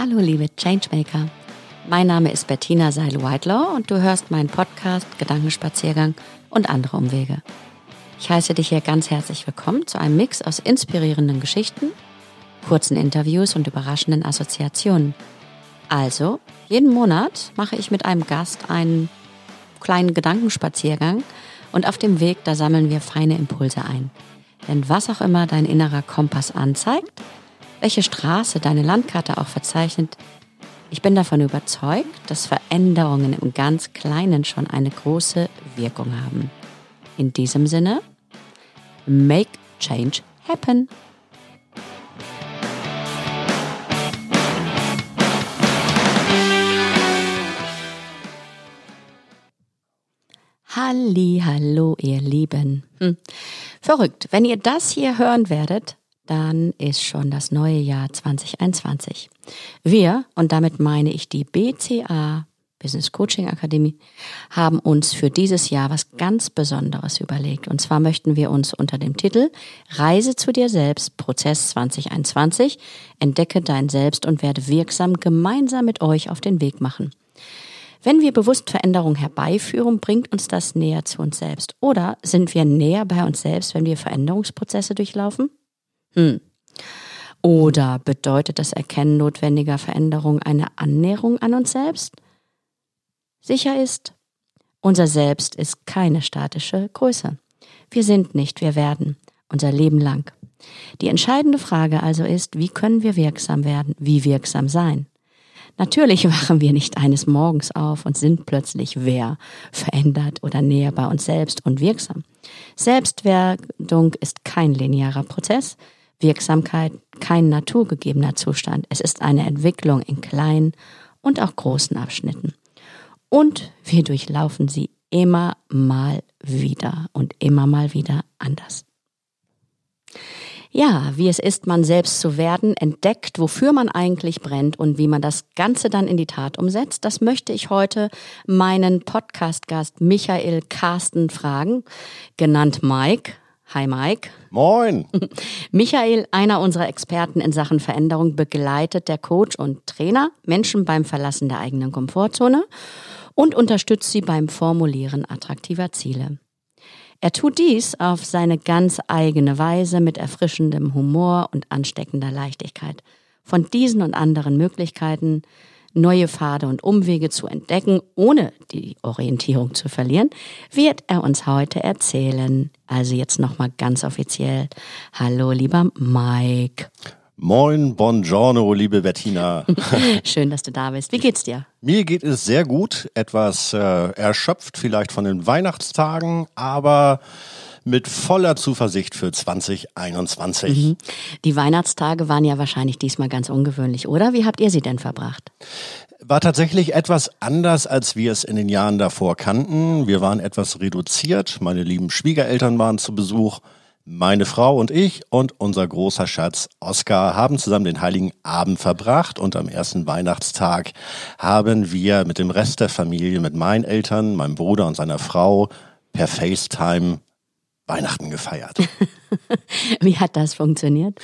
Hallo liebe Changemaker. Mein Name ist Bettina Seil-Whitelaw und du hörst meinen Podcast Gedankenspaziergang und andere Umwege. Ich heiße dich hier ganz herzlich willkommen zu einem Mix aus inspirierenden Geschichten, kurzen Interviews und überraschenden Assoziationen. Also, jeden Monat mache ich mit einem Gast einen kleinen Gedankenspaziergang und auf dem Weg, da sammeln wir feine Impulse ein. Denn was auch immer dein innerer Kompass anzeigt, welche Straße deine Landkarte auch verzeichnet, ich bin davon überzeugt, dass Veränderungen im ganz Kleinen schon eine große Wirkung haben. In diesem Sinne, make change happen. Halli, hallo, ihr Lieben. Hm. Verrückt. Wenn ihr das hier hören werdet, dann ist schon das neue Jahr 2021. Wir, und damit meine ich die BCA Business Coaching Akademie, haben uns für dieses Jahr was ganz Besonderes überlegt. Und zwar möchten wir uns unter dem Titel Reise zu dir selbst, Prozess 2021, entdecke dein Selbst und werde wirksam gemeinsam mit euch auf den Weg machen. Wenn wir bewusst Veränderung herbeiführen, bringt uns das näher zu uns selbst. Oder sind wir näher bei uns selbst, wenn wir Veränderungsprozesse durchlaufen? Hm. Oder bedeutet das Erkennen notwendiger Veränderung eine Annäherung an uns selbst? Sicher ist, unser Selbst ist keine statische Größe. Wir sind nicht, wir werden, unser Leben lang. Die entscheidende Frage also ist, wie können wir wirksam werden, wie wirksam sein? Natürlich wachen wir nicht eines Morgens auf und sind plötzlich wer, verändert oder näher bei uns selbst und wirksam. Selbstwerdung ist kein linearer Prozess, Wirksamkeit kein naturgegebener Zustand. Es ist eine Entwicklung in kleinen und auch großen Abschnitten. Und wir durchlaufen sie immer mal wieder und immer mal wieder anders. Ja, wie es ist, man selbst zu werden, entdeckt, wofür man eigentlich brennt und wie man das Ganze dann in die Tat umsetzt, das möchte ich heute meinen Podcast-Gast Michael Carsten fragen, genannt Mike. Hi Mike. Moin. Michael, einer unserer Experten in Sachen Veränderung, begleitet der Coach und Trainer Menschen beim Verlassen der eigenen Komfortzone und unterstützt sie beim Formulieren attraktiver Ziele. Er tut dies auf seine ganz eigene Weise mit erfrischendem Humor und ansteckender Leichtigkeit. Von diesen und anderen Möglichkeiten neue Pfade und Umwege zu entdecken, ohne die Orientierung zu verlieren, wird er uns heute erzählen. Also jetzt nochmal ganz offiziell. Hallo, lieber Mike. Moin, buongiorno, liebe Bettina. Schön, dass du da bist. Wie geht's dir? Mir geht es sehr gut, etwas äh, erschöpft vielleicht von den Weihnachtstagen, aber mit voller Zuversicht für 2021. Mhm. Die Weihnachtstage waren ja wahrscheinlich diesmal ganz ungewöhnlich, oder? Wie habt ihr sie denn verbracht? War tatsächlich etwas anders, als wir es in den Jahren davor kannten. Wir waren etwas reduziert. Meine lieben Schwiegereltern waren zu Besuch. Meine Frau und ich und unser großer Schatz Oskar haben zusammen den Heiligen Abend verbracht und am ersten Weihnachtstag haben wir mit dem Rest der Familie, mit meinen Eltern, meinem Bruder und seiner Frau per FaceTime Weihnachten gefeiert. Wie hat das funktioniert?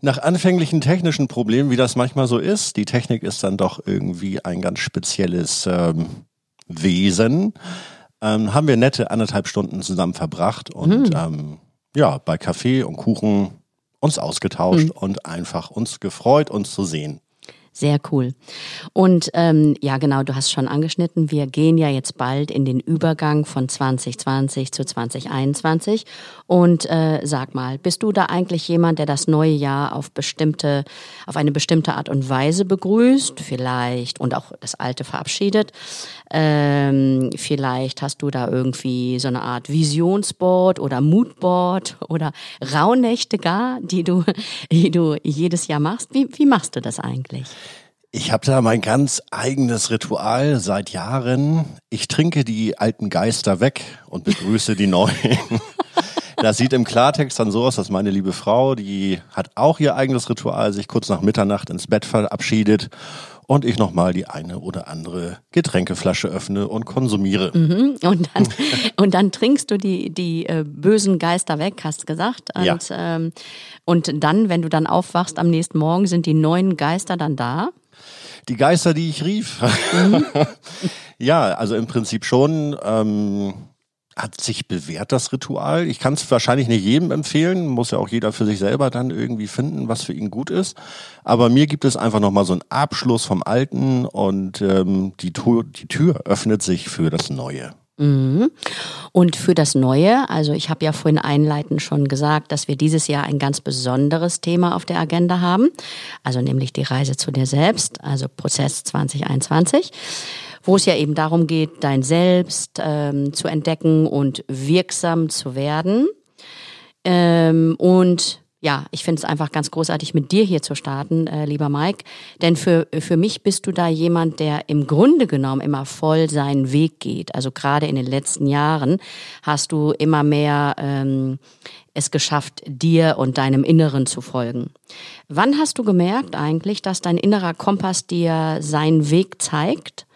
Nach anfänglichen technischen Problemen, wie das manchmal so ist, die Technik ist dann doch irgendwie ein ganz spezielles ähm, Wesen, ähm, haben wir nette anderthalb Stunden zusammen verbracht und hm. ähm, ja, bei Kaffee und Kuchen uns ausgetauscht hm. und einfach uns gefreut, uns zu sehen. Sehr cool. Und ähm, ja, genau, du hast schon angeschnitten, wir gehen ja jetzt bald in den Übergang von 2020 zu 2021. Und äh, sag mal, bist du da eigentlich jemand, der das neue Jahr auf bestimmte, auf eine bestimmte Art und Weise begrüßt, vielleicht und auch das alte verabschiedet? Ähm, vielleicht hast du da irgendwie so eine Art Visionsboard oder Moodboard oder Rauhnächte gar, die du, die du jedes Jahr machst. Wie, wie machst du das eigentlich? Ich habe da mein ganz eigenes Ritual seit Jahren. Ich trinke die alten Geister weg und begrüße die neuen. Das sieht im Klartext dann so aus, dass meine liebe Frau, die hat auch ihr eigenes Ritual, sich kurz nach Mitternacht ins Bett verabschiedet und ich nochmal die eine oder andere Getränkeflasche öffne und konsumiere. Mhm. Und, dann, und dann trinkst du die, die äh, bösen Geister weg, hast du gesagt. Und, ja. ähm, und dann, wenn du dann aufwachst am nächsten Morgen, sind die neuen Geister dann da? Die Geister, die ich rief. Mhm. ja, also im Prinzip schon. Ähm, hat sich bewährt, das Ritual. Ich kann es wahrscheinlich nicht jedem empfehlen, muss ja auch jeder für sich selber dann irgendwie finden, was für ihn gut ist. Aber mir gibt es einfach nochmal so einen Abschluss vom Alten und ähm, die, Tür, die Tür öffnet sich für das Neue. Mhm. Und für das Neue, also ich habe ja vorhin einleitend schon gesagt, dass wir dieses Jahr ein ganz besonderes Thema auf der Agenda haben, also nämlich die Reise zu dir selbst, also Prozess 2021 wo es ja eben darum geht, dein Selbst ähm, zu entdecken und wirksam zu werden. Ähm, und ja, ich finde es einfach ganz großartig, mit dir hier zu starten, äh, lieber Mike. Denn für, für mich bist du da jemand, der im Grunde genommen immer voll seinen Weg geht. Also gerade in den letzten Jahren hast du immer mehr ähm, es geschafft, dir und deinem Inneren zu folgen. Wann hast du gemerkt eigentlich, dass dein innerer Kompass dir seinen Weg zeigt?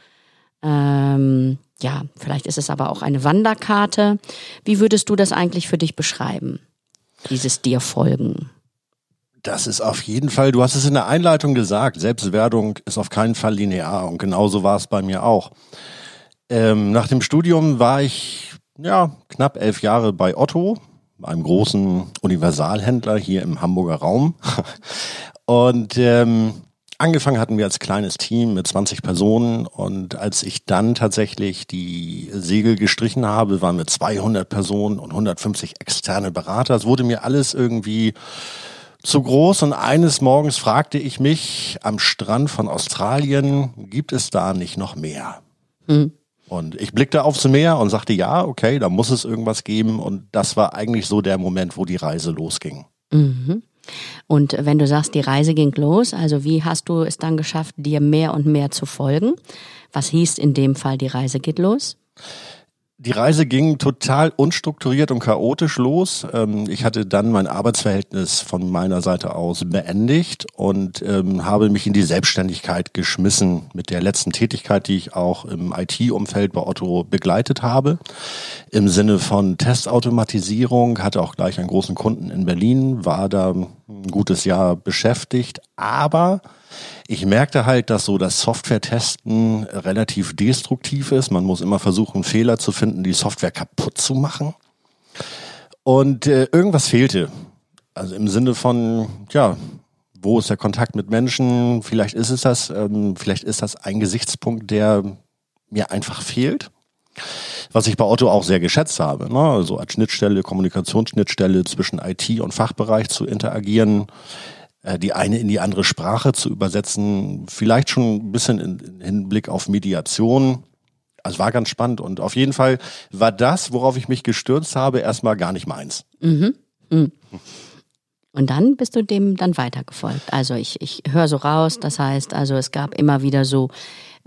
Ähm, ja, vielleicht ist es aber auch eine Wanderkarte. Wie würdest du das eigentlich für dich beschreiben? Dieses dir folgen? Das ist auf jeden Fall, du hast es in der Einleitung gesagt, Selbstwerdung ist auf keinen Fall linear und genauso war es bei mir auch. Ähm, nach dem Studium war ich ja knapp elf Jahre bei Otto, einem großen Universalhändler hier im Hamburger Raum. Und ähm, Angefangen hatten wir als kleines Team mit 20 Personen und als ich dann tatsächlich die Segel gestrichen habe, waren wir 200 Personen und 150 externe Berater. Es wurde mir alles irgendwie zu groß und eines Morgens fragte ich mich am Strand von Australien, gibt es da nicht noch mehr? Hm. Und ich blickte aufs Meer und sagte, ja, okay, da muss es irgendwas geben. Und das war eigentlich so der Moment, wo die Reise losging. Mhm. Und wenn du sagst, die Reise ging los, also wie hast du es dann geschafft, dir mehr und mehr zu folgen? Was hieß in dem Fall, die Reise geht los? Die Reise ging total unstrukturiert und chaotisch los. Ähm, ich hatte dann mein Arbeitsverhältnis von meiner Seite aus beendigt und ähm, habe mich in die Selbstständigkeit geschmissen mit der letzten Tätigkeit, die ich auch im IT-Umfeld bei Otto begleitet habe. Im Sinne von Testautomatisierung, hatte auch gleich einen großen Kunden in Berlin, war da ein gutes Jahr beschäftigt, aber ich merkte halt, dass so das Software-Testen relativ destruktiv ist. Man muss immer versuchen, Fehler zu finden, die Software kaputt zu machen. Und äh, irgendwas fehlte. Also im Sinne von, ja, wo ist der Kontakt mit Menschen? Vielleicht ist es das, ähm, vielleicht ist das ein Gesichtspunkt, der mir einfach fehlt. Was ich bei Otto auch sehr geschätzt habe, ne? also als Schnittstelle, Kommunikationsschnittstelle zwischen IT und Fachbereich zu interagieren, die eine in die andere Sprache zu übersetzen, vielleicht schon ein bisschen in, Hinblick auf Mediation. Also war ganz spannend und auf jeden Fall war das, worauf ich mich gestürzt habe, erstmal gar nicht meins. Mhm. Mhm. Und dann bist du dem dann weitergefolgt. Also ich, ich höre so raus, das heißt, also es gab immer wieder so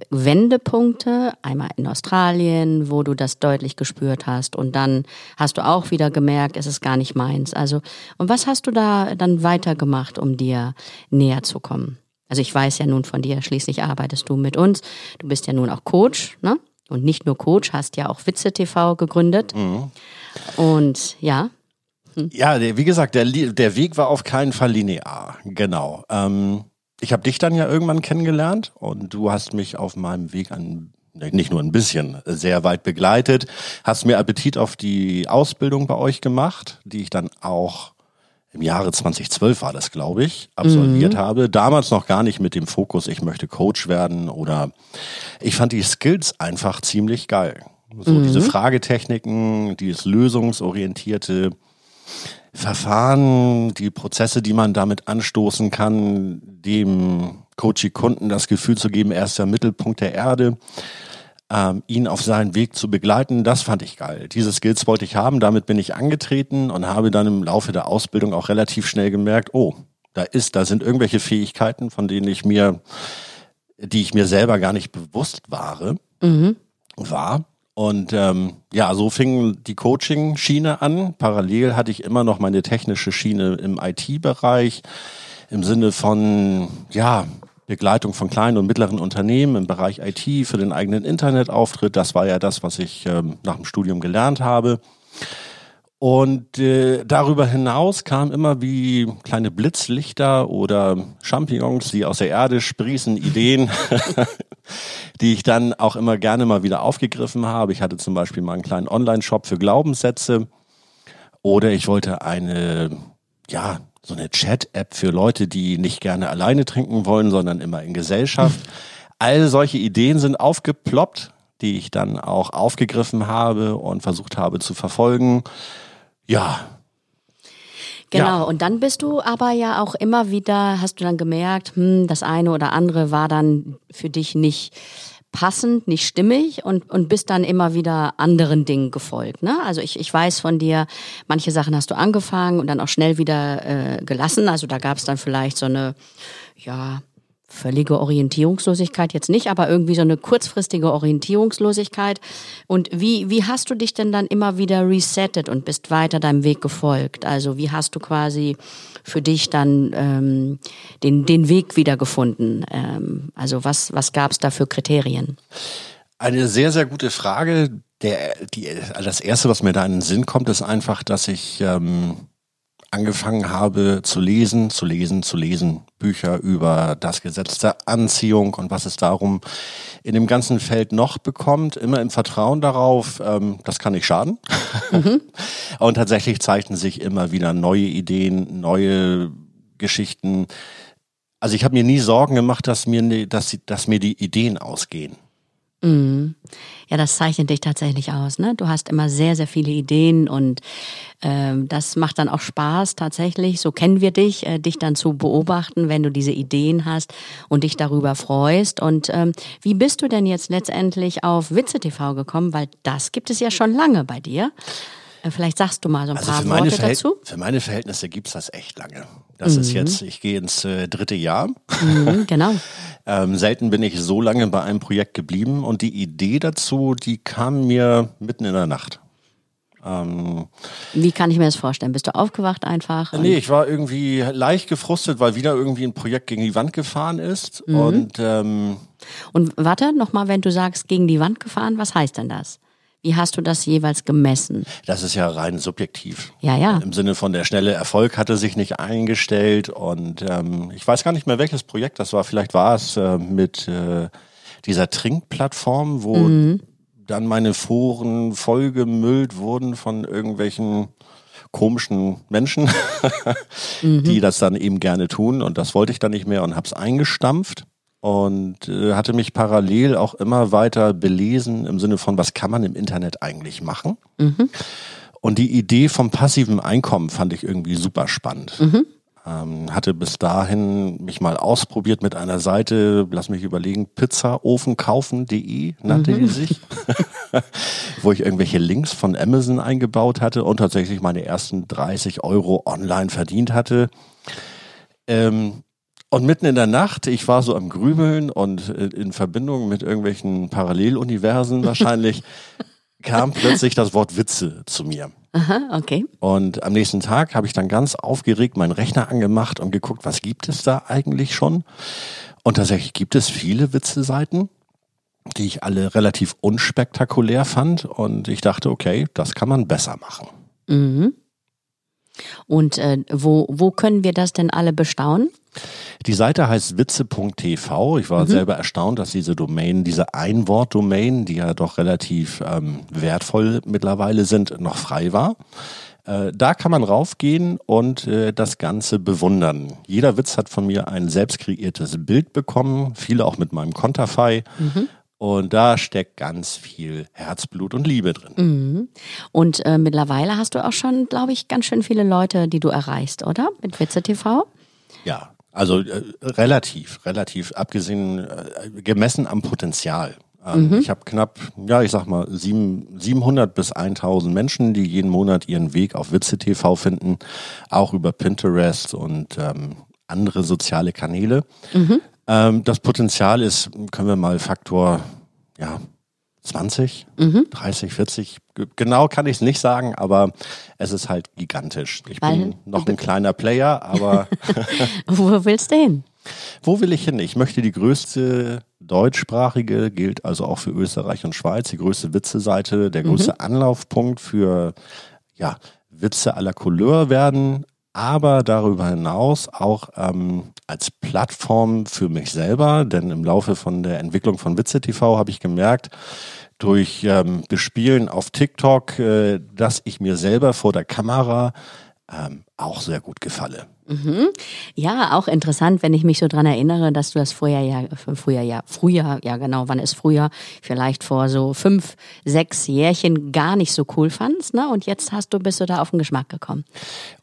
Wendepunkte, einmal in Australien, wo du das deutlich gespürt hast und dann hast du auch wieder gemerkt, es ist gar nicht meins. Also, und was hast du da dann weitergemacht, um dir näher zu kommen? Also ich weiß ja nun von dir, schließlich arbeitest du mit uns. Du bist ja nun auch Coach, ne? Und nicht nur Coach, hast ja auch Witze TV gegründet. Mhm. Und ja. Hm. Ja, wie gesagt, der, der Weg war auf keinen Fall linear. Genau. Ähm ich habe dich dann ja irgendwann kennengelernt und du hast mich auf meinem Weg an nicht nur ein bisschen, sehr weit begleitet, hast mir Appetit auf die Ausbildung bei euch gemacht, die ich dann auch im Jahre 2012 war das, glaube ich, absolviert mhm. habe. Damals noch gar nicht mit dem Fokus, ich möchte Coach werden oder ich fand die Skills einfach ziemlich geil. So mhm. diese Fragetechniken, dieses lösungsorientierte, Verfahren, die Prozesse, die man damit anstoßen kann, dem Coachie-Kunden das Gefühl zu geben, er ist der Mittelpunkt der Erde, ähm, ihn auf seinen Weg zu begleiten, das fand ich geil. Diese Skills wollte ich haben, damit bin ich angetreten und habe dann im Laufe der Ausbildung auch relativ schnell gemerkt, oh, da ist, da sind irgendwelche Fähigkeiten, von denen ich mir, die ich mir selber gar nicht bewusst war, mhm. war und ähm, ja, so fing die Coaching-Schiene an. Parallel hatte ich immer noch meine technische Schiene im IT-Bereich im Sinne von ja Begleitung von kleinen und mittleren Unternehmen im Bereich IT für den eigenen Internetauftritt. Das war ja das, was ich ähm, nach dem Studium gelernt habe. Und äh, darüber hinaus kamen immer wie kleine Blitzlichter oder Champignons, die aus der Erde sprießen, Ideen, die ich dann auch immer gerne mal wieder aufgegriffen habe. Ich hatte zum Beispiel mal einen kleinen Online-Shop für Glaubenssätze oder ich wollte eine, ja, so eine Chat-App für Leute, die nicht gerne alleine trinken wollen, sondern immer in Gesellschaft. All solche Ideen sind aufgeploppt, die ich dann auch aufgegriffen habe und versucht habe zu verfolgen. Ja. Genau, Ja. und dann bist du aber ja auch immer wieder, hast du dann gemerkt, hm, das eine oder andere war dann für dich nicht passend, nicht stimmig und, und bist dann immer wieder anderen Dingen gefolgt. Ne? Also ich, ich weiß von dir, manche Sachen hast du angefangen und dann auch schnell wieder äh, gelassen. Also da gab es dann vielleicht so eine, ja, völlige Orientierungslosigkeit jetzt nicht, aber irgendwie so eine kurzfristige Orientierungslosigkeit. Und wie, wie hast du dich denn dann immer wieder resettet und bist weiter deinem Weg gefolgt? Also wie hast du quasi für dich dann ähm, den, den Weg wieder gefunden? Ähm, also was, was gab es da für Kriterien? Eine sehr, sehr gute Frage. Der, die, das erste, was mir da in den Sinn kommt, ist einfach, dass ich ähm, angefangen habe zu lesen, zu lesen, zu lesen. Bücher über das Gesetz der Anziehung und was es darum in dem ganzen Feld noch bekommt. Immer im Vertrauen darauf, ähm, das kann nicht schaden. und tatsächlich zeichnen sich immer wieder neue Ideen, neue Geschichten. Also ich habe mir nie Sorgen gemacht, dass mir, ne- dass, dass mir die Ideen ausgehen. Ja, das zeichnet dich tatsächlich aus. Ne? Du hast immer sehr, sehr viele Ideen und ähm, das macht dann auch Spaß tatsächlich. So kennen wir dich, äh, dich dann zu beobachten, wenn du diese Ideen hast und dich darüber freust. Und ähm, wie bist du denn jetzt letztendlich auf Witze TV gekommen? Weil das gibt es ja schon lange bei dir. Äh, Vielleicht sagst du mal so ein Also paar Worte Verhält dazu. für meine Verhältnisse gibt's das echt lange. Das ist jetzt, ich gehe ins äh, dritte Jahr. Mhm, genau. Ähm, selten bin ich so lange bei einem Projekt geblieben und die Idee dazu, die kam mir mitten in der Nacht. Wie kann ich mir das vorstellen? Bist du aufgewacht einfach? Nee, ich war irgendwie leicht gefrustet, weil wieder irgendwie ein Projekt gegen die Wand gefahren ist. Und ähm, Und warte, nochmal, wenn du sagst, gegen die Wand gefahren, was heißt denn das? Wie hast du das jeweils gemessen? das ist ja rein subjektiv. Ja, ja. Im Sinne von der schnelle Erfolg hatte sich nicht eingestellt und ähm, ich weiß gar nicht mehr welches Projekt das war. Vielleicht war es äh, mit äh, dieser Trinkplattform, wo dann meine Foren vollgemüllt wurden von irgendwelchen komischen Menschen, die das dann eben gerne tun und das wollte ich dann nicht mehr und hab's eingestampft und äh, hatte mich parallel auch immer weiter belesen im Sinne von, was kann man im Internet eigentlich machen? Und die Idee vom passiven Einkommen fand ich irgendwie super spannend. Ähm, hatte bis dahin mich mal ausprobiert mit einer Seite, lass mich überlegen, pizzaofenkaufen.de nannte die sich, wo ich irgendwelche Links von Amazon eingebaut hatte und tatsächlich meine ersten 30 Euro online verdient hatte. Ähm, und mitten in der Nacht, ich war so am Grübeln und äh, in Verbindung mit irgendwelchen Paralleluniversen wahrscheinlich, kam plötzlich das Wort Witze zu mir. Aha, okay. Und am nächsten Tag habe ich dann ganz aufgeregt meinen Rechner angemacht und geguckt, was gibt es da eigentlich schon? Und tatsächlich gibt es viele Witze-Seiten, die ich alle relativ unspektakulär fand. Und ich dachte, okay, das kann man besser machen. Und äh, wo, wo können wir das denn alle bestaunen? Die Seite heißt witze.tv. Ich war selber erstaunt, dass diese Domain, diese Einwort-Domain, die ja doch relativ ähm, wertvoll mittlerweile sind, noch frei war. Äh, da kann man raufgehen und äh, das Ganze bewundern. Jeder Witz hat von mir ein selbst kreiertes Bild bekommen, viele auch mit meinem Konterfei. Und da steckt ganz viel Herzblut und Liebe drin. Und äh, mittlerweile hast du auch schon, glaube ich, ganz schön viele Leute, die du erreichst, oder? Mit Witze TV? Ja, also äh, relativ, relativ, abgesehen, äh, gemessen am Potenzial. Ähm, Ich habe knapp, ja, ich sag mal, sieben, 700 bis 1000 Menschen, die jeden Monat ihren Weg auf Witze TV finden, auch über Pinterest und ähm, andere soziale Kanäle. Ähm, das Potenzial ist, können wir mal Faktor, ja, 20, 30, 40, ge- genau kann ich es nicht sagen, aber es ist halt gigantisch. Ich Weil- bin noch ein kleiner Player, aber Wo willst du hin? wo will ich hin? Ich möchte die größte deutschsprachige, gilt also auch für Österreich und Schweiz, die größte Witze-Seite, der größte Anlaufpunkt für ja, Witze aller Couleur werden, aber darüber hinaus auch ähm, als Plattform für mich selber, denn im Laufe von der Entwicklung von Witze TV habe ich gemerkt, durch ähm, Bespielen auf TikTok, äh, dass ich mir selber vor der Kamera ähm, auch sehr gut gefalle. Mhm. Ja, auch interessant, wenn ich mich so dran erinnere, dass du das früher ja, früher ja, früher, ja genau, wann ist früher, vielleicht vor so fünf, sechs Jährchen gar nicht so cool fandst, ne? Und jetzt hast du, bist du da auf den Geschmack gekommen.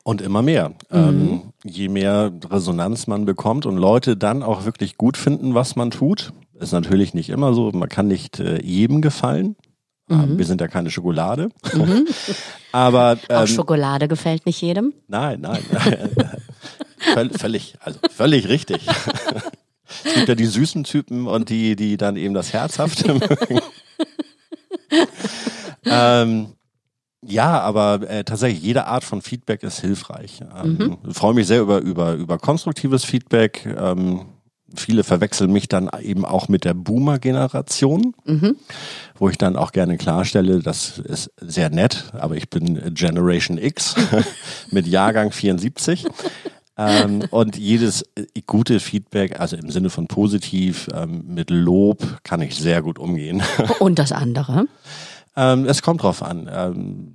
Und immer mehr. Mhm. Ähm, je mehr Resonanz man bekommt und Leute dann auch wirklich gut finden, was man tut, ist natürlich nicht immer so. Man kann nicht äh, jedem gefallen. Mhm. Wir sind ja keine Schokolade. Mhm. Aber ähm, auch Schokolade gefällt nicht jedem. Nein, nein. völlig, also völlig richtig. es gibt ja die süßen Typen und die, die dann eben das Herzhafte mögen. ähm, ja, aber äh, tatsächlich jede Art von Feedback ist hilfreich. Ähm, mhm. Freue mich sehr über über über konstruktives Feedback. Ähm, viele verwechseln mich dann eben auch mit der Boomer-Generation, mhm. wo ich dann auch gerne klarstelle, das ist sehr nett, aber ich bin Generation X mit Jahrgang 74. ähm, und jedes gute Feedback, also im Sinne von positiv, ähm, mit Lob, kann ich sehr gut umgehen. Und das andere? ähm, es kommt drauf an. Ähm,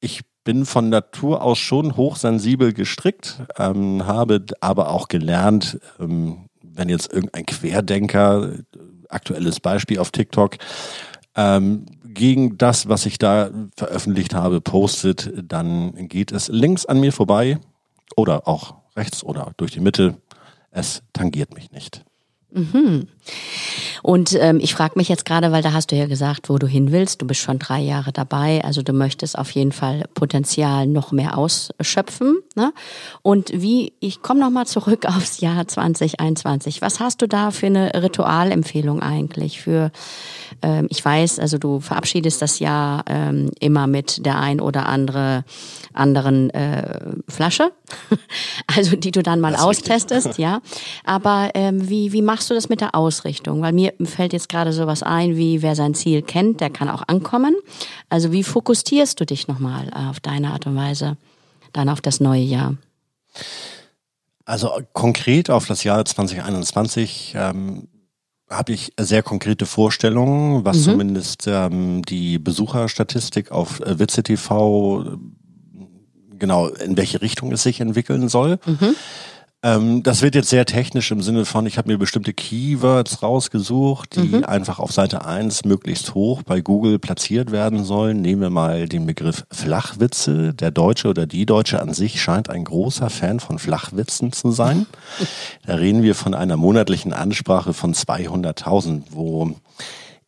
ich bin von Natur aus schon hochsensibel gestrickt, ähm, habe aber auch gelernt, ähm, wenn jetzt irgendein Querdenker, aktuelles Beispiel auf TikTok, ähm, gegen das, was ich da veröffentlicht habe, postet, dann geht es links an mir vorbei oder auch rechts oder durch die Mitte. Es tangiert mich nicht. Mhm. Und ähm, ich frage mich jetzt gerade, weil da hast du ja gesagt, wo du hin willst. Du bist schon drei Jahre dabei, also du möchtest auf jeden Fall Potenzial noch mehr ausschöpfen. Ne? Und wie, ich komme nochmal zurück aufs Jahr 2021. Was hast du da für eine Ritualempfehlung eigentlich für, ähm, ich weiß, also du verabschiedest das Jahr ähm, immer mit der ein oder andere anderen äh, Flasche, also die du dann mal austestest, ja. Aber ähm, wie, wie machst du das mit der Ausrichtung? Weil mir fällt jetzt gerade sowas ein, wie wer sein Ziel kennt, der kann auch ankommen. Also wie fokussierst du dich nochmal auf deine Art und Weise dann auf das neue Jahr? Also konkret auf das Jahr 2021 ähm, habe ich sehr konkrete Vorstellungen, was mhm. zumindest ähm, die Besucherstatistik auf äh, Witze TV genau, in welche Richtung es sich entwickeln soll. Mhm. Ähm, das wird jetzt sehr technisch im Sinne von, ich habe mir bestimmte Keywords rausgesucht, die mhm. einfach auf Seite 1 möglichst hoch bei Google platziert werden sollen. Nehmen wir mal den Begriff Flachwitze. Der Deutsche oder die Deutsche an sich scheint ein großer Fan von Flachwitzen zu sein. Da reden wir von einer monatlichen Ansprache von 200.000, wo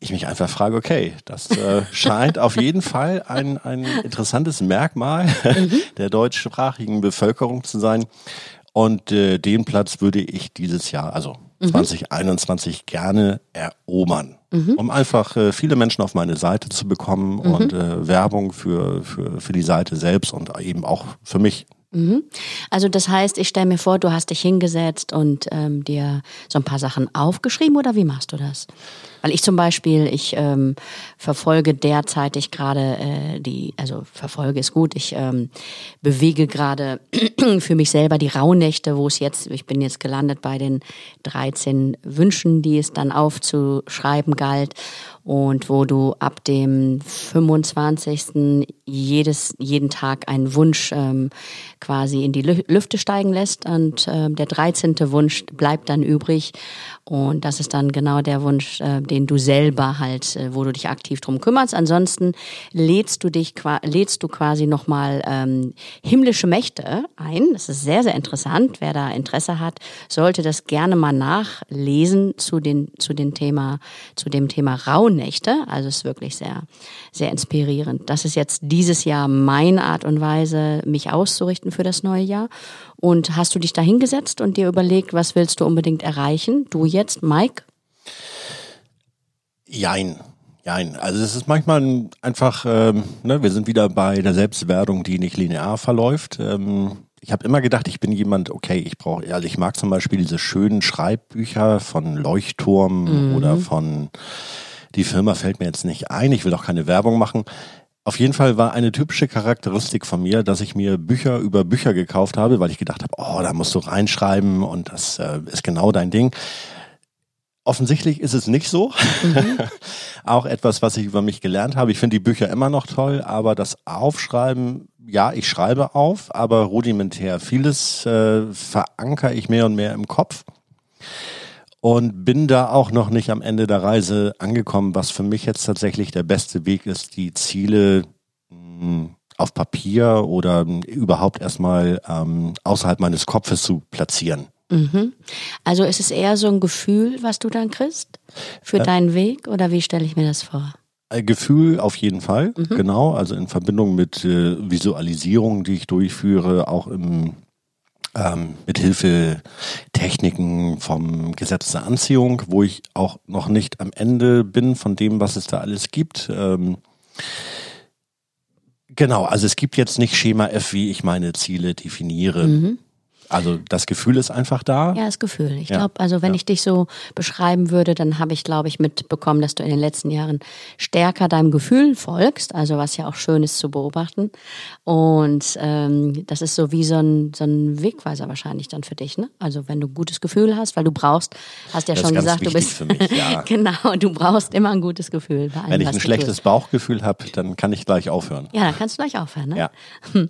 ich mich einfach frage, okay, das äh, scheint auf jeden Fall ein, ein interessantes Merkmal mhm. der deutschsprachigen Bevölkerung zu sein. Und äh, den Platz würde ich dieses Jahr, also mhm. 2021, gerne erobern. Mhm. Um einfach äh, viele Menschen auf meine Seite zu bekommen mhm. und äh, Werbung für, für, für die Seite selbst und eben auch für mich Mhm. Also das heißt, ich stelle mir vor, du hast dich hingesetzt und ähm, dir so ein paar Sachen aufgeschrieben oder wie machst du das? Weil ich zum Beispiel, ich ähm, verfolge derzeitig gerade äh, die, also verfolge ist gut, ich ähm, bewege gerade für mich selber die Rauhnächte, wo es jetzt, ich bin jetzt gelandet bei den 13 Wünschen, die es dann aufzuschreiben galt und wo du ab dem 25. jedes, jeden Tag einen Wunsch ähm, quasi in die Lüfte steigen lässt und äh, der 13. Wunsch bleibt dann übrig und das ist dann genau der Wunsch, äh, den du selber halt, äh, wo du dich aktiv drum kümmerst. Ansonsten lädst du dich, lädst du quasi nochmal ähm, himmlische Mächte ein. Das ist sehr, sehr interessant. Wer da Interesse hat, sollte das gerne mal nachlesen zu den, zu den Thema, zu dem Thema Rauhnächte. Also es ist wirklich sehr, sehr inspirierend. Das ist jetzt dieses Jahr meine Art und Weise, mich auszurichten für das neue Jahr. Und hast du dich da hingesetzt und dir überlegt, was willst du unbedingt erreichen? Du jetzt, Mike? Jein. Jein. Also es ist manchmal einfach, ähm, ne, wir sind wieder bei der Selbstwertung, die nicht linear verläuft. Ähm, ich habe immer gedacht, ich bin jemand, okay, ich brauche, also ich mag zum Beispiel diese schönen Schreibbücher von Leuchtturm mhm. oder von die Firma fällt mir jetzt nicht ein, ich will auch keine Werbung machen. Auf jeden Fall war eine typische Charakteristik von mir, dass ich mir Bücher über Bücher gekauft habe, weil ich gedacht habe, oh, da musst du reinschreiben und das äh, ist genau dein Ding. Offensichtlich ist es nicht so. Mhm. auch etwas, was ich über mich gelernt habe. Ich finde die Bücher immer noch toll, aber das Aufschreiben, ja, ich schreibe auf, aber rudimentär. Vieles äh, verankere ich mehr und mehr im Kopf und bin da auch noch nicht am Ende der Reise angekommen, was für mich jetzt tatsächlich der beste Weg ist, die Ziele mh, hm, auf Papier oder überhaupt erstmal ähm, außerhalb meines Kopfes zu platzieren. Mhm. Also ist es eher so ein Gefühl, was du dann kriegst für ja. deinen Weg oder wie stelle ich mir das vor? Äh, Gefühl auf jeden Fall, mhm. genau. Also in Verbindung mit äh, Visualisierungen, die ich durchführe, auch im ähm, mit Hilfe Techniken vom Gesetz der Anziehung, wo ich auch noch nicht am Ende bin von dem, was es da alles gibt. Ähm, genau, also es gibt jetzt nicht Schema F, wie ich meine Ziele definiere. Mhm. Also das Gefühl ist einfach da. Ja, das Gefühl. Ich ja. glaube, also wenn ja. ich dich so beschreiben würde, dann habe ich, glaube ich, mitbekommen, dass du in den letzten Jahren stärker deinem Gefühl folgst, also was ja auch schön ist zu beobachten. Und ähm, das ist so wie so ein, so ein Wegweiser wahrscheinlich dann für dich, ne? Also wenn du ein gutes Gefühl hast, weil du brauchst, hast ja das schon gesagt, du bist mich, ja. genau, du brauchst immer ein gutes Gefühl. Allem, wenn ich ein schlechtes tust. Bauchgefühl habe, dann kann ich gleich aufhören. Ja, dann kannst du gleich aufhören. Ne? Ja.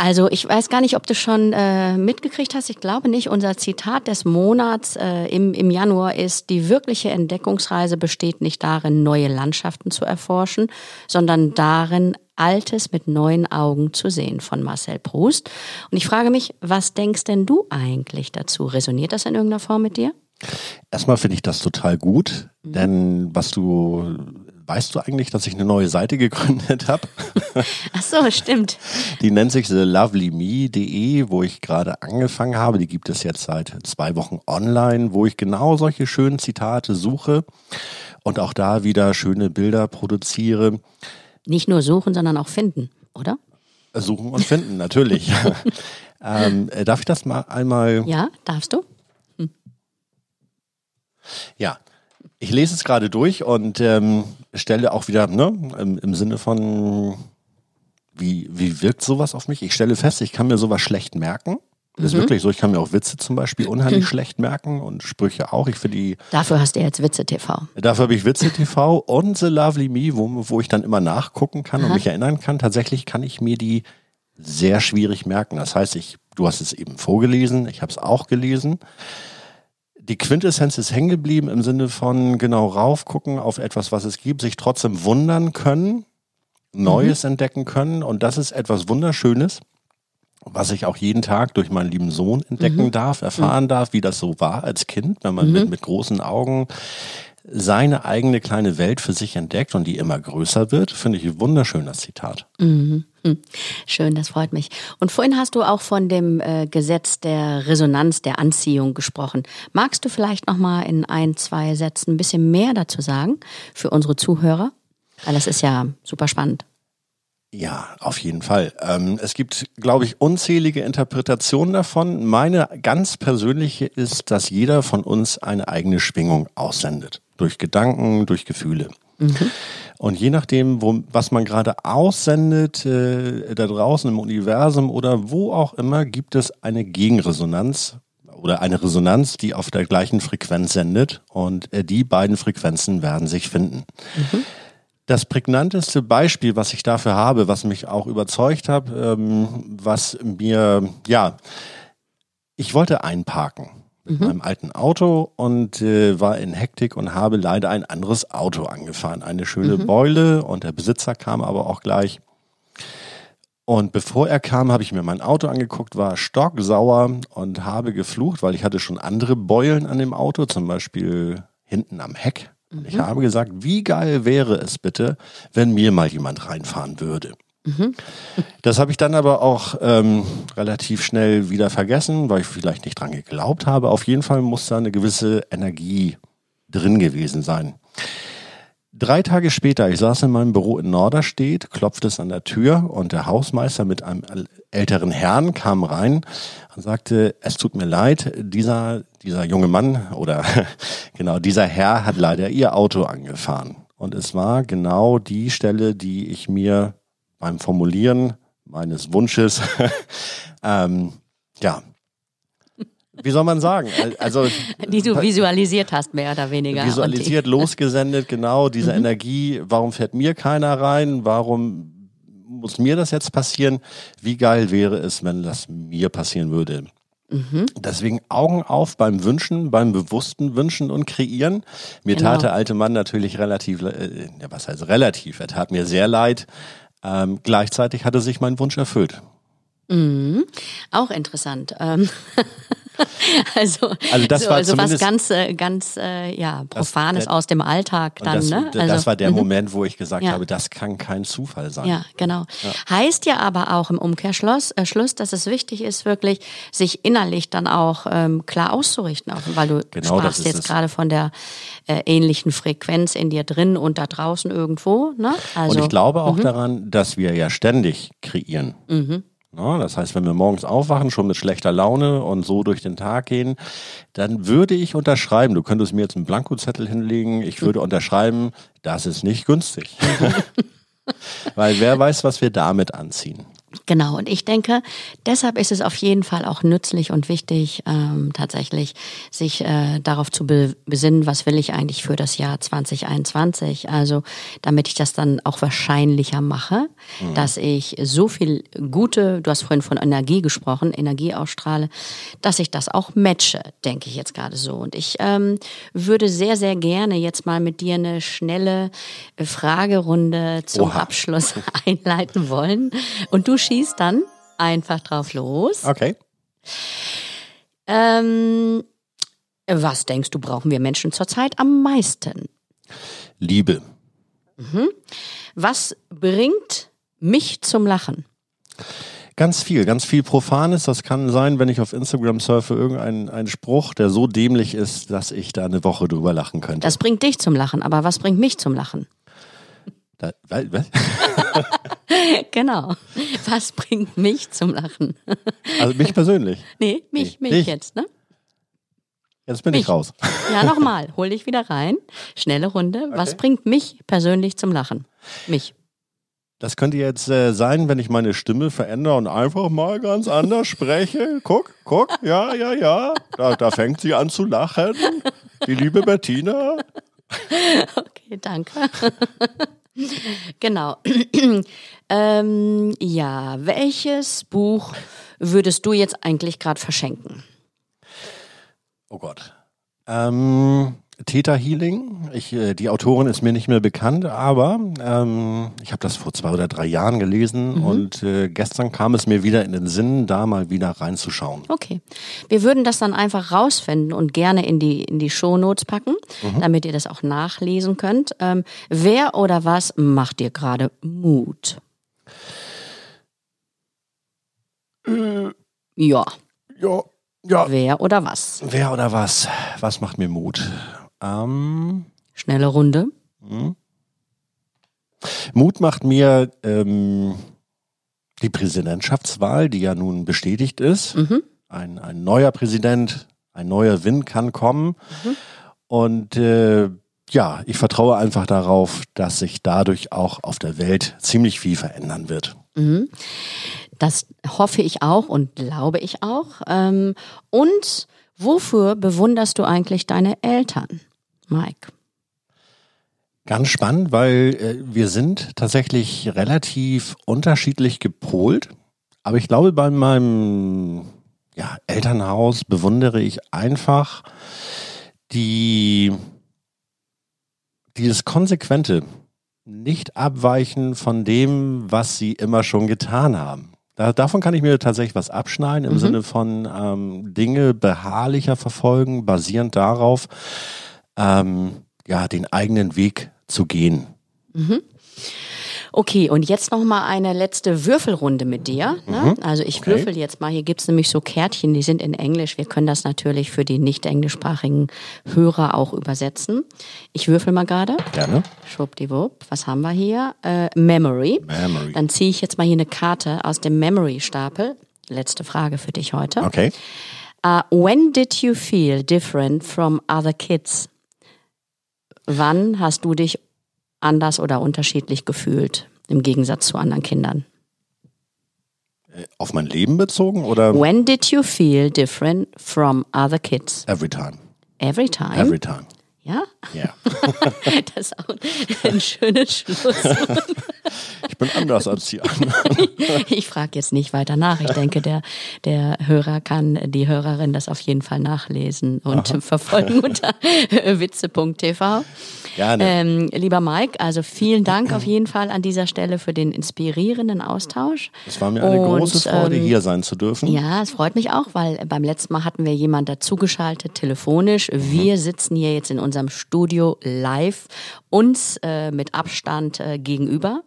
Also ich weiß gar nicht, ob du schon äh, mitgekriegt hast, ich glaube nicht, unser Zitat des Monats äh, im, im Januar ist, die wirkliche Entdeckungsreise besteht nicht darin, neue Landschaften zu erforschen, sondern darin, Altes mit neuen Augen zu sehen von Marcel Proust. Und ich frage mich, was denkst denn du eigentlich dazu? Resoniert das in irgendeiner Form mit dir? Erstmal finde ich das total gut, mhm. denn was du Weißt du eigentlich, dass ich eine neue Seite gegründet habe? Ach so, stimmt. Die nennt sich thelovelyme.de, wo ich gerade angefangen habe. Die gibt es jetzt seit zwei Wochen online, wo ich genau solche schönen Zitate suche und auch da wieder schöne Bilder produziere. Nicht nur suchen, sondern auch finden, oder? Suchen und finden, natürlich. ähm, äh, darf ich das mal einmal? Ja, darfst du. Hm. Ja, ich lese es gerade durch und ähm, stelle auch wieder, ne, im, im Sinne von, wie, wie wirkt sowas auf mich? Ich stelle fest, ich kann mir sowas schlecht merken. Das ist mhm. wirklich so. Ich kann mir auch Witze zum Beispiel unheimlich mhm. schlecht merken und Sprüche auch. Ich finde die. Dafür hast du jetzt Witze TV. Dafür habe ich Witze TV und The Lovely Me, wo, wo ich dann immer nachgucken kann Aha. und mich erinnern kann. Tatsächlich kann ich mir die sehr schwierig merken. Das heißt, ich, du hast es eben vorgelesen, ich habe es auch gelesen die Quintessenz ist hängen geblieben im Sinne von genau raufgucken auf etwas, was es gibt, sich trotzdem wundern können, Neues mhm. entdecken können. Und das ist etwas Wunderschönes, was ich auch jeden Tag durch meinen lieben Sohn entdecken mhm. darf, erfahren mhm. darf, wie das so war als Kind, wenn man mit, mhm. mit großen Augen seine eigene kleine Welt für sich entdeckt und die immer größer wird, finde ich ein wunderschönes Zitat. Mhm. Hm. Schön, das freut mich. Und vorhin hast du auch von dem äh, Gesetz der Resonanz, der Anziehung gesprochen. Magst du vielleicht noch mal in ein, zwei Sätzen ein bisschen mehr dazu sagen für unsere Zuhörer? Weil das ist ja super spannend. Ja, auf jeden Fall. Ähm, es gibt, glaube ich, unzählige Interpretationen davon. Meine ganz persönliche ist, dass jeder von uns eine eigene Schwingung aussendet. Durch Gedanken, durch Gefühle. Mhm. Und je nachdem, wo, was man gerade aussendet, äh, da draußen im Universum oder wo auch immer, gibt es eine Gegenresonanz oder eine Resonanz, die auf der gleichen Frequenz sendet. Und äh, die beiden Frequenzen werden sich finden. Mhm. Das prägnanteste Beispiel, was ich dafür habe, was mich auch überzeugt hat, ähm, was mir, ja, ich wollte einparken mit mhm. meinem alten Auto und äh, war in Hektik und habe leider ein anderes Auto angefahren. Eine schöne mhm. Beule und der Besitzer kam aber auch gleich. Und bevor er kam, habe ich mir mein Auto angeguckt, war stocksauer und habe geflucht, weil ich hatte schon andere Beulen an dem Auto, zum Beispiel hinten am Heck. Mhm. Ich habe gesagt, wie geil wäre es bitte, wenn mir mal jemand reinfahren würde. Mhm. Das habe ich dann aber auch ähm, relativ schnell wieder vergessen, weil ich vielleicht nicht dran geglaubt habe. Auf jeden Fall muss da eine gewisse Energie drin gewesen sein. Drei Tage später, ich saß in meinem Büro in Norderstedt, klopfte es an der Tür und der Hausmeister mit einem älteren Herrn kam rein und sagte, es tut mir leid, dieser, dieser junge Mann oder genau dieser Herr hat leider ihr Auto angefahren. Und es war genau die Stelle, die ich mir beim Formulieren meines Wunsches, ähm, ja, wie soll man sagen? Also die du visualisiert hast, mehr oder weniger. Visualisiert, losgesendet, genau diese mhm. Energie. Warum fährt mir keiner rein? Warum muss mir das jetzt passieren? Wie geil wäre es, wenn das mir passieren würde? Mhm. Deswegen Augen auf beim Wünschen, beim bewussten Wünschen und Kreieren. Mir genau. tat der alte Mann natürlich relativ, äh, ja, was heißt relativ? Er tat mir sehr leid. Ähm, gleichzeitig hatte sich mein Wunsch erfüllt. Mhm. Auch interessant. Ähm also, also das so, war also was ganz, äh, ganz äh, ja, Profanes das, aus dem Alltag dann. Das, ne? also, das war der mhm. Moment, wo ich gesagt ja. habe, das kann kein Zufall sein. Ja, genau. Ja. Heißt ja aber auch im Umkehrschluss, äh, Schluss, dass es wichtig ist, wirklich sich innerlich dann auch ähm, klar auszurichten, auch, weil du genau, sprachst jetzt gerade von der äh, ähnlichen Frequenz in dir drin und da draußen irgendwo. Ne? Also, und ich glaube auch mhm. daran, dass wir ja ständig kreieren. Mhm. Ja, das heißt, wenn wir morgens aufwachen, schon mit schlechter Laune und so durch den Tag gehen, dann würde ich unterschreiben, du könntest mir jetzt einen Blankozettel hinlegen, ich würde unterschreiben, das ist nicht günstig. Weil wer weiß, was wir damit anziehen. Genau, und ich denke, deshalb ist es auf jeden Fall auch nützlich und wichtig, ähm, tatsächlich sich äh, darauf zu be besinnen, was will ich eigentlich für das Jahr 2021. Also, damit ich das dann auch wahrscheinlicher mache, mhm. dass ich so viel gute, du hast vorhin von Energie gesprochen, Energie ausstrahle, dass ich das auch matche, denke ich jetzt gerade so. Und ich ähm, würde sehr, sehr gerne jetzt mal mit dir eine schnelle Fragerunde zum Oha. Abschluss einleiten wollen. Und du schießt dann einfach drauf los. Okay. Ähm, was denkst du, brauchen wir Menschen zurzeit am meisten? Liebe. Mhm. Was bringt mich zum Lachen? Ganz viel, ganz viel Profanes. Das kann sein, wenn ich auf Instagram surfe, irgendein ein Spruch, der so dämlich ist, dass ich da eine Woche drüber lachen könnte. Das bringt dich zum Lachen, aber was bringt mich zum Lachen? Da, was? genau. Was bringt mich zum Lachen? Also mich persönlich? Nee, mich, nee, mich jetzt, ne? Jetzt bin mich. ich raus. Ja, nochmal. Hol dich wieder rein. Schnelle Runde. Okay. Was bringt mich persönlich zum Lachen? Mich. Das könnte jetzt äh, sein, wenn ich meine Stimme verändere und einfach mal ganz anders spreche. Guck, guck, ja, ja, ja. Da, da fängt sie an zu lachen. Die liebe Bettina. Okay, danke. Genau. ähm, ja, welches Buch würdest du jetzt eigentlich gerade verschenken? Oh Gott. Ähm, Theta Healing. Ich, äh, die Autorin ist mir nicht mehr bekannt, aber ähm, ich habe das vor zwei oder drei Jahren gelesen mhm. und äh, gestern kam es mir wieder in den Sinn, da mal wieder reinzuschauen. Okay. Wir würden das dann einfach rausfinden und gerne in die, in die Shownotes packen, mhm. damit ihr das auch nachlesen könnt. Ähm, wer oder was macht dir gerade Mut? Äh, ja. Ja. Ja. Wer oder was? Wer oder was? Was macht mir Mut? Ähm, Schnelle Runde. Hm. Mut macht mir ähm, die Präsidentschaftswahl, die ja nun bestätigt ist. Mhm. Ein, ein neuer Präsident, ein neuer Wind kann kommen. Mhm. Und äh, ja, ich vertraue einfach darauf, dass sich dadurch auch auf der Welt ziemlich viel verändern wird. Mhm. Das hoffe ich auch und glaube ich auch. Ähm, und wofür bewunderst du eigentlich deine Eltern? Mike. Ganz spannend, weil äh, wir sind tatsächlich relativ unterschiedlich gepolt. Aber ich glaube, bei meinem ja, Elternhaus bewundere ich einfach die, dieses konsequente nicht abweichen von dem, was sie immer schon getan haben. Da, davon kann ich mir tatsächlich was abschneiden im mhm. Sinne von ähm, Dinge beharrlicher verfolgen, basierend darauf, ähm, ja, den eigenen Weg zu gehen. Mhm. Okay, und jetzt noch mal eine letzte Würfelrunde mit dir. Ne? Mhm. Also ich okay. würfel jetzt mal. Hier gibt's nämlich so Kärtchen, die sind in Englisch. Wir können das natürlich für die nicht englischsprachigen Hörer auch übersetzen. Ich würfel mal gerade. Gerne. Schwuppdiwupp. Was haben wir hier? Äh, Memory. Memory. Dann ziehe ich jetzt mal hier eine Karte aus dem Memory-Stapel. Letzte Frage für dich heute. Okay. Uh, when did you feel different from other kids? Wann hast du dich anders oder unterschiedlich gefühlt im Gegensatz zu anderen Kindern? Äh, auf mein Leben bezogen oder? When did you feel different from other kids? Every time. Every time? Every time. Ja? Ja. das ist auch ein schönes Schluss. ich bin anders als die anderen. ich frage jetzt nicht weiter nach. Ich denke, der, der Hörer kann, die Hörerin das auf jeden Fall nachlesen und Aha. verfolgen unter witze.tv. Gerne. Ähm, lieber Mike, also vielen Dank auf jeden Fall an dieser Stelle für den inspirierenden Austausch. Es war mir eine und, große Freude, ähm, hier sein zu dürfen. Ja, es freut mich auch, weil beim letzten Mal hatten wir jemanden dazugeschaltet, telefonisch. Wir mhm. sitzen hier jetzt in unserem Studio live, uns äh, mit Abstand äh, gegenüber.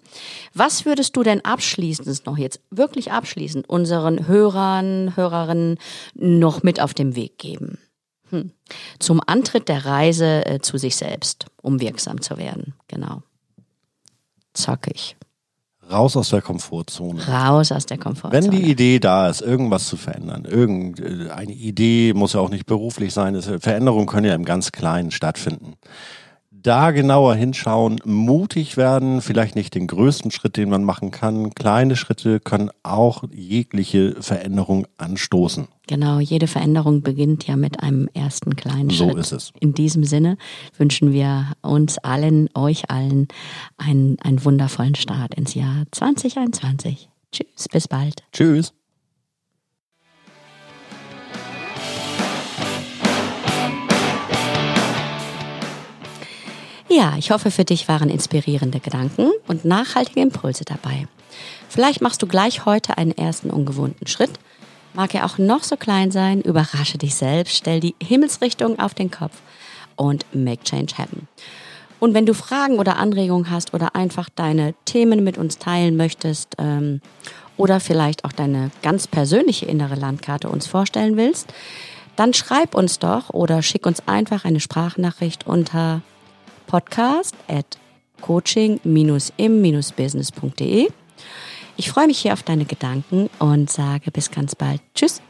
Was würdest du denn abschließend noch jetzt, wirklich abschließend, unseren Hörern, Hörerinnen noch mit auf den Weg geben? Hm. Zum Antritt der Reise äh, zu sich selbst, um wirksam zu werden. Genau. Zackig. Raus aus der Komfortzone. Raus aus der Komfortzone. Wenn die Idee da ist, irgendwas zu verändern, irgendeine Idee muss ja auch nicht beruflich sein, Veränderungen können ja im ganz Kleinen stattfinden da genauer hinschauen, mutig werden, vielleicht nicht den größten Schritt, den man machen kann. Kleine Schritte können auch jegliche Veränderung anstoßen. Genau, jede Veränderung beginnt ja mit einem ersten kleinen so Schritt. So ist es. In diesem Sinne wünschen wir uns allen, euch allen, einen, einen wundervollen Start ins Jahr 2021. Tschüss, bis bald. Tschüss. Ja, ich hoffe, für dich waren inspirierende Gedanken und nachhaltige Impulse dabei. Vielleicht machst du gleich heute einen ersten ungewohnten Schritt. Mag er auch noch so klein sein, überrasche dich selbst, stell die Himmelsrichtung auf den Kopf und make change happen. Und wenn du Fragen oder Anregungen hast oder einfach deine Themen mit uns teilen möchtest ähm, oder vielleicht auch deine ganz persönliche innere Landkarte uns vorstellen willst, dann schreib uns doch oder schick uns einfach eine Sprachnachricht unter podcast at coaching-im-business.de. Ich freue mich hier auf deine Gedanken und sage bis ganz bald. Tschüss.